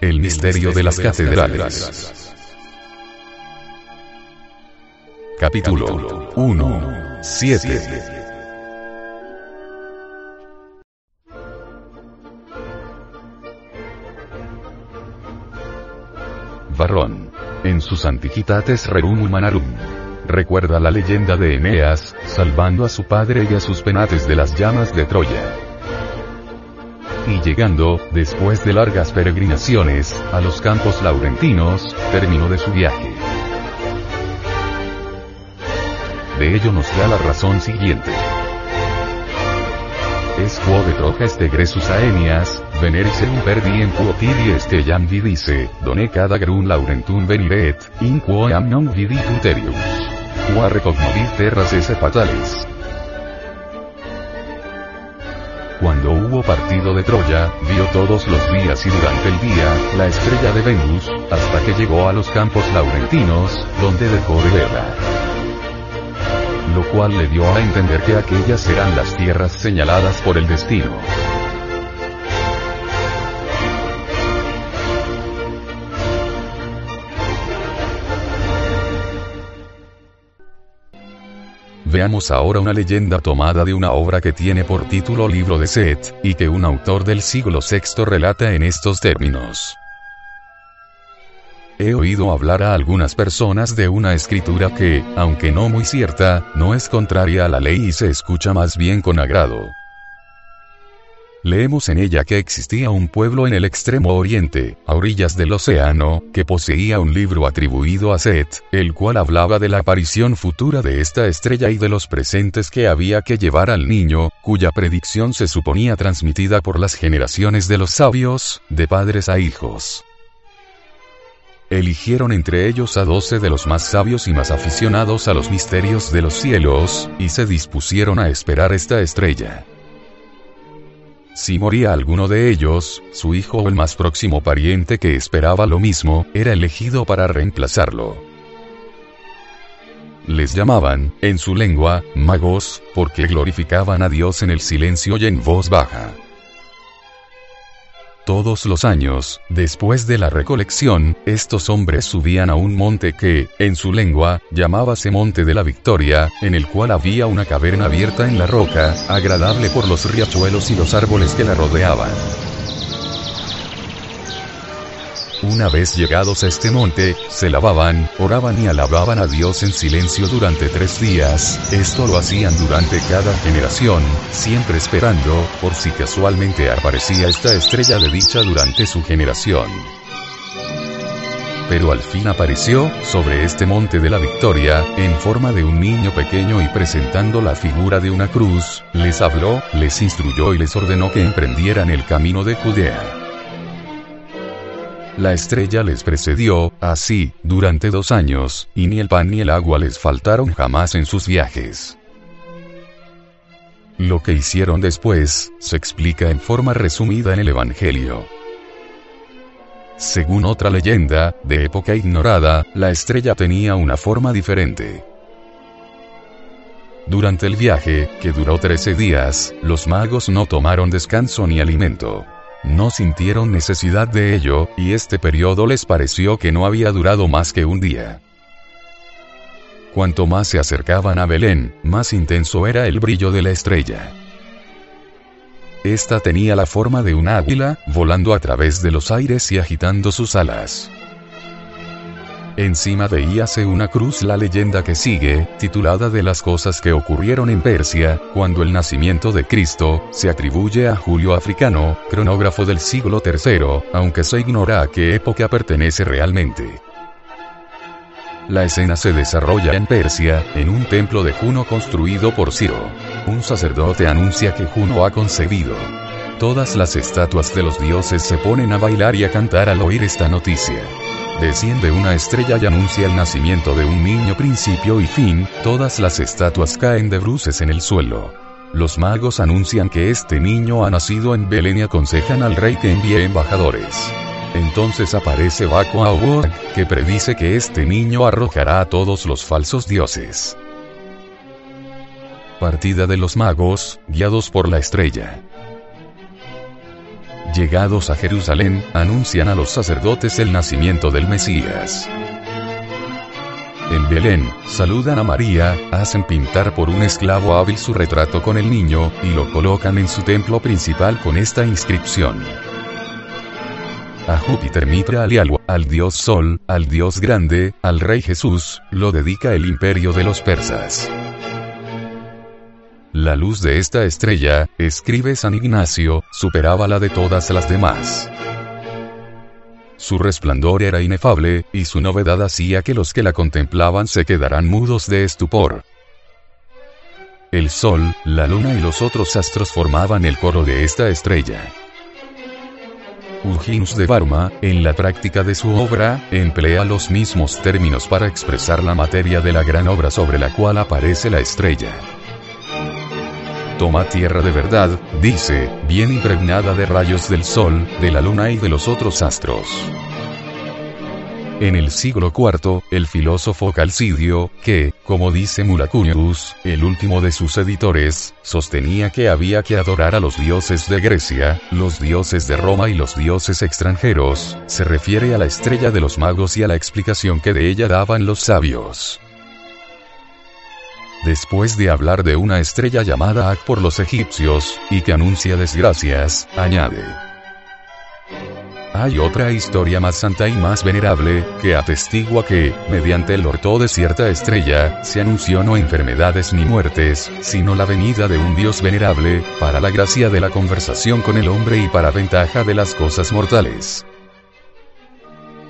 El misterio de las catedrales. Capítulo 1. 7. Varrón. En sus antiquitates Rerum Humanarum. Recuerda la leyenda de Eneas, salvando a su padre y a sus penates de las llamas de Troya y llegando, después de largas peregrinaciones, a los campos laurentinos, terminó de su viaje. De ello nos da la razón siguiente. Es quo de trojas de gresus aenias, venerisem perdiem quotidi estellam vidice, done cada grun laurentum veniret, in quo am non vidi terras fatales. Cuando hubo partido de Troya, vio todos los días y durante el día, la estrella de Venus, hasta que llegó a los campos laurentinos, donde dejó de verla. Lo cual le dio a entender que aquellas eran las tierras señaladas por el destino. Veamos ahora una leyenda tomada de una obra que tiene por título Libro de Set, y que un autor del siglo VI relata en estos términos. He oído hablar a algunas personas de una escritura que, aunque no muy cierta, no es contraria a la ley y se escucha más bien con agrado. Leemos en ella que existía un pueblo en el extremo oriente, a orillas del océano, que poseía un libro atribuido a Set, el cual hablaba de la aparición futura de esta estrella y de los presentes que había que llevar al niño, cuya predicción se suponía transmitida por las generaciones de los sabios, de padres a hijos. Eligieron entre ellos a doce de los más sabios y más aficionados a los misterios de los cielos, y se dispusieron a esperar esta estrella. Si moría alguno de ellos, su hijo o el más próximo pariente que esperaba lo mismo, era elegido para reemplazarlo. Les llamaban, en su lengua, magos, porque glorificaban a Dios en el silencio y en voz baja. Todos los años, después de la recolección, estos hombres subían a un monte que, en su lengua, llamábase Monte de la Victoria, en el cual había una caverna abierta en la roca, agradable por los riachuelos y los árboles que la rodeaban. Una vez llegados a este monte, se lavaban, oraban y alababan a Dios en silencio durante tres días, esto lo hacían durante cada generación, siempre esperando, por si casualmente aparecía esta estrella de dicha durante su generación. Pero al fin apareció, sobre este monte de la victoria, en forma de un niño pequeño y presentando la figura de una cruz, les habló, les instruyó y les ordenó que emprendieran el camino de Judea. La estrella les precedió, así, durante dos años, y ni el pan ni el agua les faltaron jamás en sus viajes. Lo que hicieron después, se explica en forma resumida en el Evangelio. Según otra leyenda, de época ignorada, la estrella tenía una forma diferente. Durante el viaje, que duró 13 días, los magos no tomaron descanso ni alimento. No sintieron necesidad de ello, y este periodo les pareció que no había durado más que un día. Cuanto más se acercaban a Belén, más intenso era el brillo de la estrella. Esta tenía la forma de un águila, volando a través de los aires y agitando sus alas. Encima veíase una cruz la leyenda que sigue, titulada de las cosas que ocurrieron en Persia, cuando el nacimiento de Cristo, se atribuye a Julio Africano, cronógrafo del siglo III, aunque se ignora a qué época pertenece realmente. La escena se desarrolla en Persia, en un templo de Juno construido por Ciro. Un sacerdote anuncia que Juno ha concebido. Todas las estatuas de los dioses se ponen a bailar y a cantar al oír esta noticia. Desciende una estrella y anuncia el nacimiento de un niño principio y fin, todas las estatuas caen de bruces en el suelo. Los magos anuncian que este niño ha nacido en Belén y aconsejan al rey que envíe embajadores. Entonces aparece Baco Awog, que predice que este niño arrojará a todos los falsos dioses. Partida de los magos, guiados por la estrella. Llegados a Jerusalén, anuncian a los sacerdotes el nacimiento del Mesías. En Belén, saludan a María, hacen pintar por un esclavo hábil su retrato con el niño, y lo colocan en su templo principal con esta inscripción. A Júpiter Mitra y al, al dios Sol, al dios grande, al rey Jesús, lo dedica el imperio de los persas. La luz de esta estrella, escribe San Ignacio, superaba la de todas las demás. Su resplandor era inefable, y su novedad hacía que los que la contemplaban se quedaran mudos de estupor. El sol, la luna y los otros astros formaban el coro de esta estrella. Urginus de Varma, en la práctica de su obra, emplea los mismos términos para expresar la materia de la gran obra sobre la cual aparece la estrella. Toma tierra de verdad, dice, bien impregnada de rayos del sol, de la luna y de los otros astros. En el siglo IV, el filósofo Calcidio, que, como dice Mulacuñus, el último de sus editores, sostenía que había que adorar a los dioses de Grecia, los dioses de Roma y los dioses extranjeros, se refiere a la estrella de los magos y a la explicación que de ella daban los sabios. Después de hablar de una estrella llamada Ak por los egipcios, y que anuncia desgracias, añade. Hay otra historia más santa y más venerable, que atestigua que, mediante el orto de cierta estrella, se anunció no enfermedades ni muertes, sino la venida de un Dios venerable, para la gracia de la conversación con el hombre y para ventaja de las cosas mortales.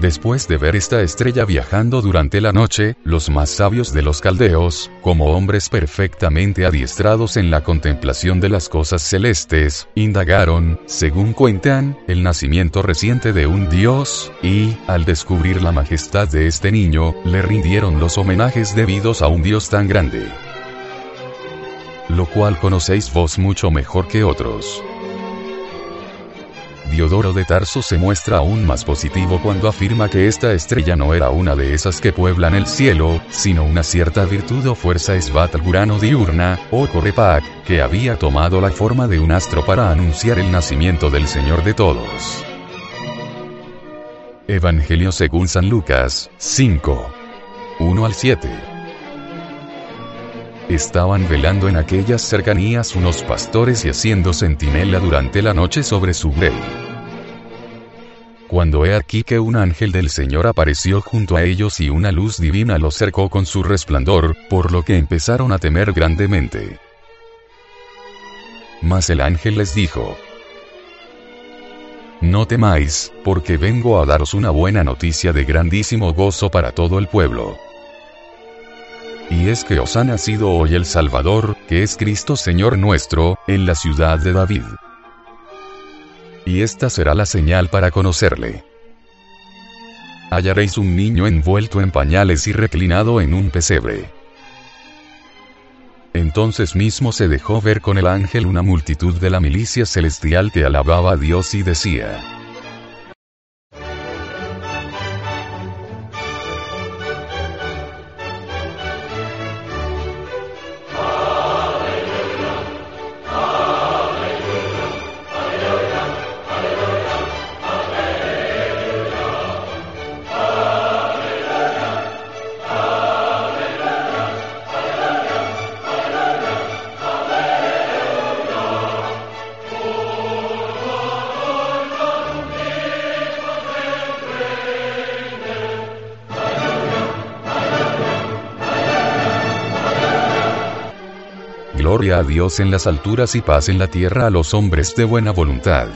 Después de ver esta estrella viajando durante la noche, los más sabios de los caldeos, como hombres perfectamente adiestrados en la contemplación de las cosas celestes, indagaron, según cuentan, el nacimiento reciente de un dios, y, al descubrir la majestad de este niño, le rindieron los homenajes debidos a un dios tan grande. Lo cual conocéis vos mucho mejor que otros. Diodoro de Tarso se muestra aún más positivo cuando afirma que esta estrella no era una de esas que pueblan el cielo, sino una cierta virtud o fuerza esbatalgurano diurna, o correpac, que había tomado la forma de un astro para anunciar el nacimiento del Señor de todos. Evangelio según San Lucas, 5. 1 al 7. Estaban velando en aquellas cercanías unos pastores y haciendo centinela durante la noche sobre su grey. Cuando he aquí que un ángel del Señor apareció junto a ellos y una luz divina los cercó con su resplandor, por lo que empezaron a temer grandemente. Mas el ángel les dijo, No temáis, porque vengo a daros una buena noticia de grandísimo gozo para todo el pueblo. Y es que os ha nacido hoy el Salvador, que es Cristo Señor nuestro, en la ciudad de David. Y esta será la señal para conocerle. Hallaréis un niño envuelto en pañales y reclinado en un pesebre. Entonces mismo se dejó ver con el ángel una multitud de la milicia celestial que alababa a Dios y decía, Gloria a Dios en las alturas y paz en la tierra a los hombres de buena voluntad.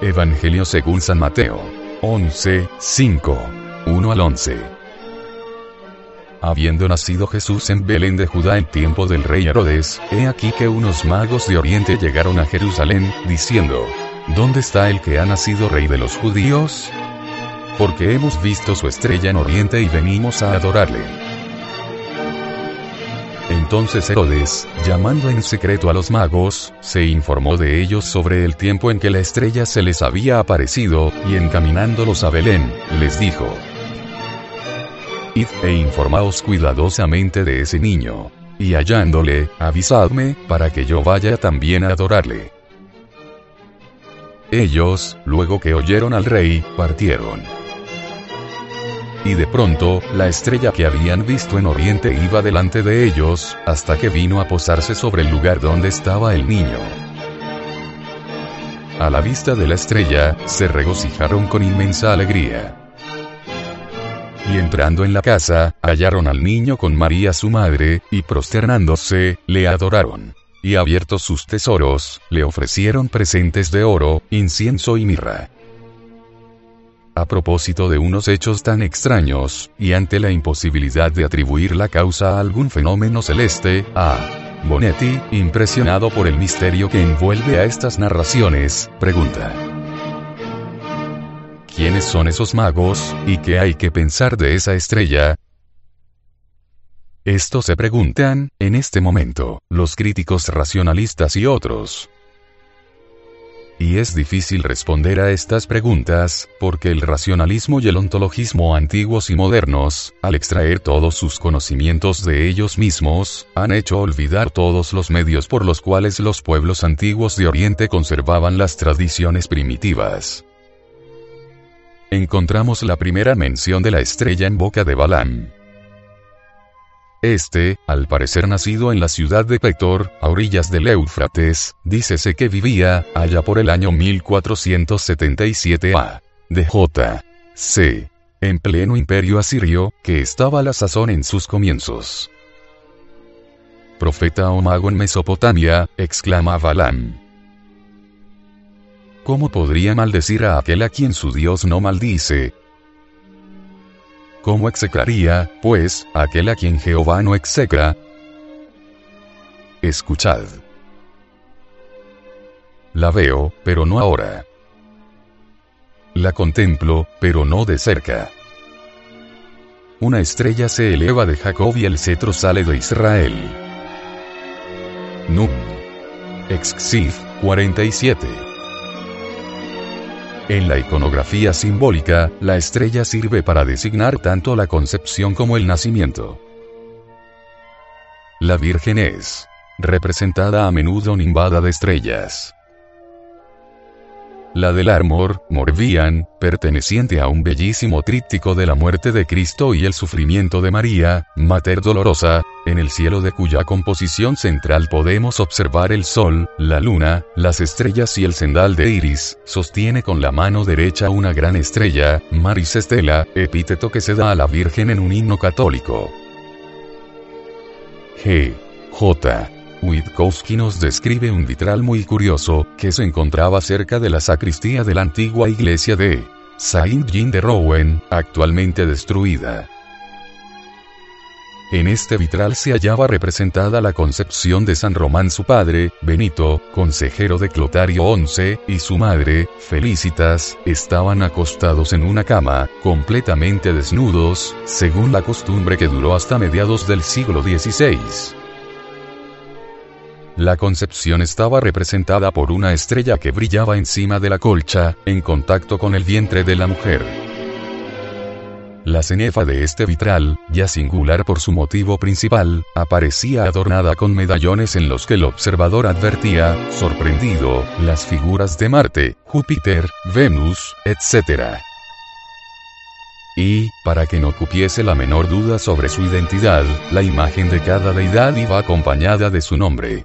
Evangelio según San Mateo. 11, 5. 1 al 11. Habiendo nacido Jesús en Belén de Judá en tiempo del rey Herodes, he aquí que unos magos de Oriente llegaron a Jerusalén, diciendo, ¿Dónde está el que ha nacido rey de los judíos? Porque hemos visto su estrella en Oriente y venimos a adorarle. Entonces Herodes, llamando en secreto a los magos, se informó de ellos sobre el tiempo en que la estrella se les había aparecido, y encaminándolos a Belén, les dijo, Id e informaos cuidadosamente de ese niño. Y hallándole, avisadme, para que yo vaya también a adorarle. Ellos, luego que oyeron al rey, partieron. Y de pronto, la estrella que habían visto en Oriente iba delante de ellos, hasta que vino a posarse sobre el lugar donde estaba el niño. A la vista de la estrella, se regocijaron con inmensa alegría. Y entrando en la casa, hallaron al niño con María su madre, y prosternándose, le adoraron. Y abiertos sus tesoros, le ofrecieron presentes de oro, incienso y mirra. A propósito de unos hechos tan extraños, y ante la imposibilidad de atribuir la causa a algún fenómeno celeste, a Bonetti, impresionado por el misterio que envuelve a estas narraciones, pregunta. ¿Quiénes son esos magos, y qué hay que pensar de esa estrella? Esto se preguntan, en este momento, los críticos racionalistas y otros. Y es difícil responder a estas preguntas, porque el racionalismo y el ontologismo antiguos y modernos, al extraer todos sus conocimientos de ellos mismos, han hecho olvidar todos los medios por los cuales los pueblos antiguos de Oriente conservaban las tradiciones primitivas encontramos la primera mención de la estrella en boca de Balaam. Este, al parecer nacido en la ciudad de Pector, a orillas del Éufrates, dícese que vivía, allá por el año 1477 a. de J. C. En pleno imperio asirio, que estaba la sazón en sus comienzos. Profeta o mago en Mesopotamia, exclama Balaam. ¿Cómo podría maldecir a aquel a quien su Dios no maldice? ¿Cómo execraría, pues, aquel a quien Jehová no execra? Escuchad. La veo, pero no ahora. La contemplo, pero no de cerca. Una estrella se eleva de Jacob y el cetro sale de Israel. Nun. Exxif, 47. En la iconografía simbólica, la estrella sirve para designar tanto la concepción como el nacimiento. La Virgen es representada a menudo nimbada de estrellas la del Armor, Morbian, perteneciente a un bellísimo tríptico de la muerte de Cristo y el sufrimiento de María, Mater Dolorosa, en el cielo de cuya composición central podemos observar el sol, la luna, las estrellas y el sendal de Iris, sostiene con la mano derecha una gran estrella, Maris Estela, epíteto que se da a la Virgen en un himno católico. G. J. Witkowski nos describe un vitral muy curioso, que se encontraba cerca de la sacristía de la antigua iglesia de Saint-Jean de Rouen, actualmente destruida. En este vitral se hallaba representada la concepción de San Román su padre, Benito, consejero de Clotario XI, y su madre, Felicitas, estaban acostados en una cama, completamente desnudos, según la costumbre que duró hasta mediados del siglo XVI. La concepción estaba representada por una estrella que brillaba encima de la colcha, en contacto con el vientre de la mujer. La cenefa de este vitral, ya singular por su motivo principal, aparecía adornada con medallones en los que el observador advertía, sorprendido, las figuras de Marte, Júpiter, Venus, etc. Y, para que no cupiese la menor duda sobre su identidad, la imagen de cada deidad iba acompañada de su nombre.